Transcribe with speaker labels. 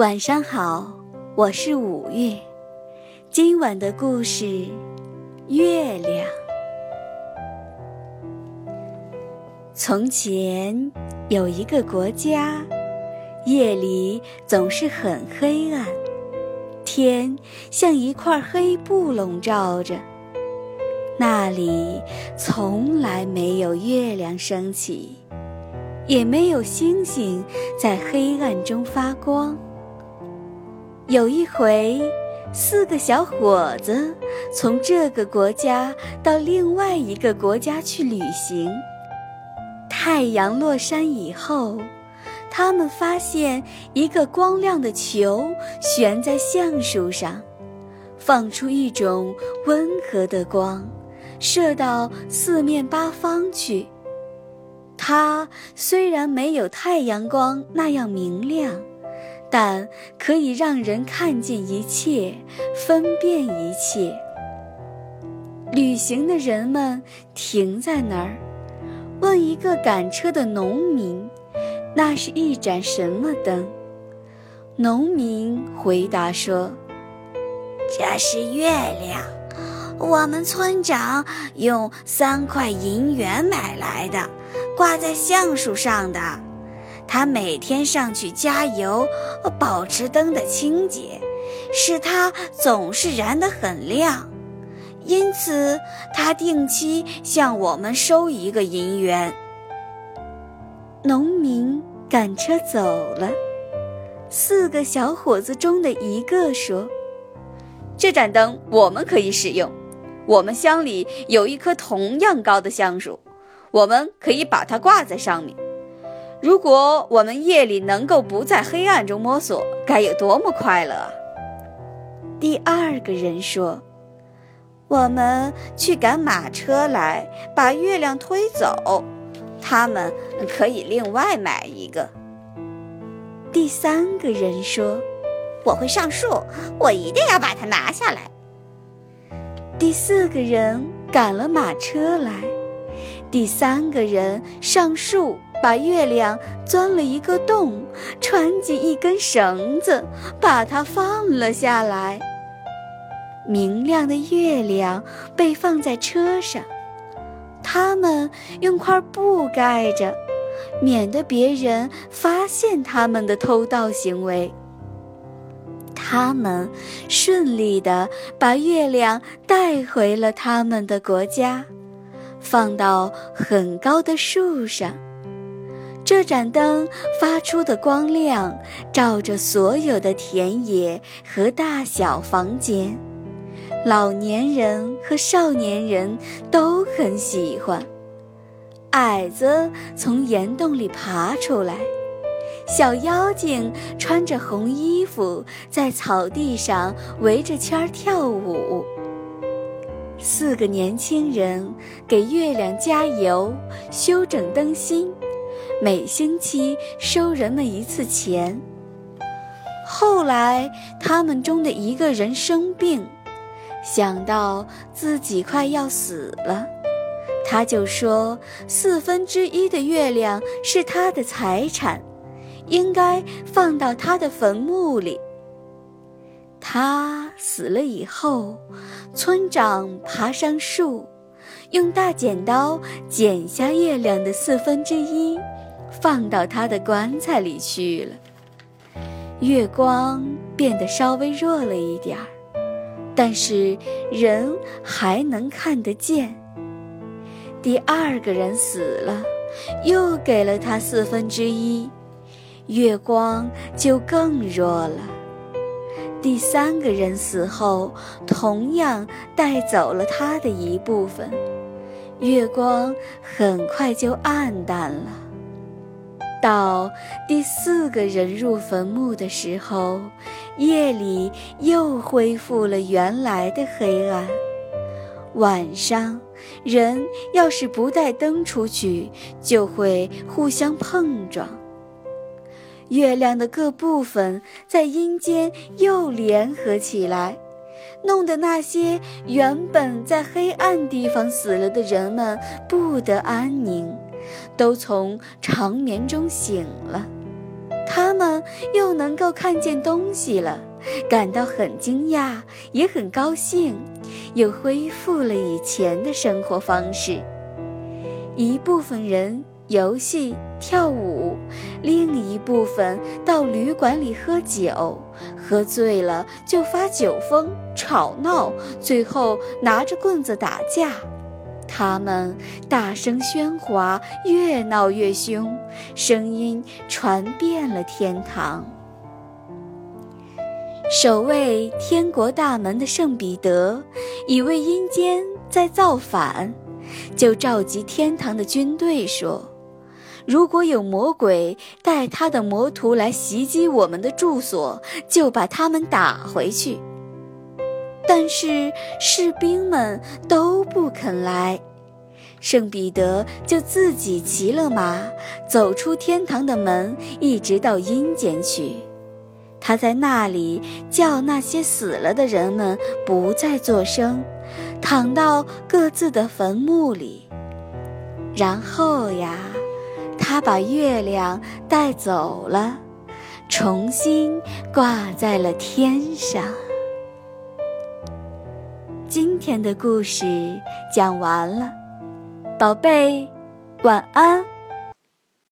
Speaker 1: 晚上好，我是五月。今晚的故事《月亮》。从前有一个国家，夜里总是很黑暗，天像一块黑布笼罩着。那里从来没有月亮升起，也没有星星在黑暗中发光。有一回，四个小伙子从这个国家到另外一个国家去旅行。太阳落山以后，他们发现一个光亮的球悬在橡树上，放出一种温和的光，射到四面八方去。它虽然没有太阳光那样明亮。但可以让人看见一切，分辨一切。旅行的人们停在那儿，问一个赶车的农民：“那是一盏什么灯？”农民回答说：“
Speaker 2: 这是月亮，我们村长用三块银元买来的，挂在橡树上的。”他每天上去加油，保持灯的清洁，使它总是燃得很亮。因此，他定期向我们收一个银元。
Speaker 1: 农民赶车走了，四个小伙子中的一个说：“
Speaker 3: 这盏灯我们可以使用。我们乡里有一棵同样高的橡树，我们可以把它挂在上面。”如果我们夜里能够不在黑暗中摸索，该有多么快乐啊！
Speaker 1: 第二个人说：“我们去赶马车来，把月亮推走。他们可以另外买一个。”第三个人说：“
Speaker 2: 我会上树，我一定要把它拿下来。”
Speaker 1: 第四个人赶了马车来，第三个人上树。把月亮钻了一个洞，穿进一根绳子，把它放了下来。明亮的月亮被放在车上，他们用块布盖着，免得别人发现他们的偷盗行为。他们顺利地把月亮带回了他们的国家，放到很高的树上。这盏灯发出的光亮，照着所有的田野和大小房间，老年人和少年人都很喜欢。矮子从岩洞里爬出来，小妖精穿着红衣服在草地上围着圈跳舞。四个年轻人给月亮加油，修整灯芯。每星期收人们一次钱。后来，他们中的一个人生病，想到自己快要死了，他就说：“四分之一的月亮是他的财产，应该放到他的坟墓里。”他死了以后，村长爬上树，用大剪刀剪下月亮的四分之一。放到他的棺材里去了。月光变得稍微弱了一点儿，但是人还能看得见。第二个人死了，又给了他四分之一，月光就更弱了。第三个人死后，同样带走了他的一部分，月光很快就暗淡了。到第四个人入坟墓的时候，夜里又恢复了原来的黑暗。晚上，人要是不带灯出去，就会互相碰撞。月亮的各部分在阴间又联合起来，弄得那些原本在黑暗地方死了的人们不得安宁。都从长眠中醒了，他们又能够看见东西了，感到很惊讶，也很高兴，又恢复了以前的生活方式。一部分人游戏跳舞，另一部分到旅馆里喝酒，喝醉了就发酒疯、吵闹，最后拿着棍子打架。他们大声喧哗，越闹越凶，声音传遍了天堂。守卫天国大门的圣彼得以为阴间在造反，就召集天堂的军队说：“如果有魔鬼带他的魔徒来袭击我们的住所，就把他们打回去。”但是士兵们都不肯来，圣彼得就自己骑了马，走出天堂的门，一直到阴间去。他在那里叫那些死了的人们不再作声，躺到各自的坟墓里。然后呀，他把月亮带走了，重新挂在了天上。今天的故事讲完了，宝贝，晚安。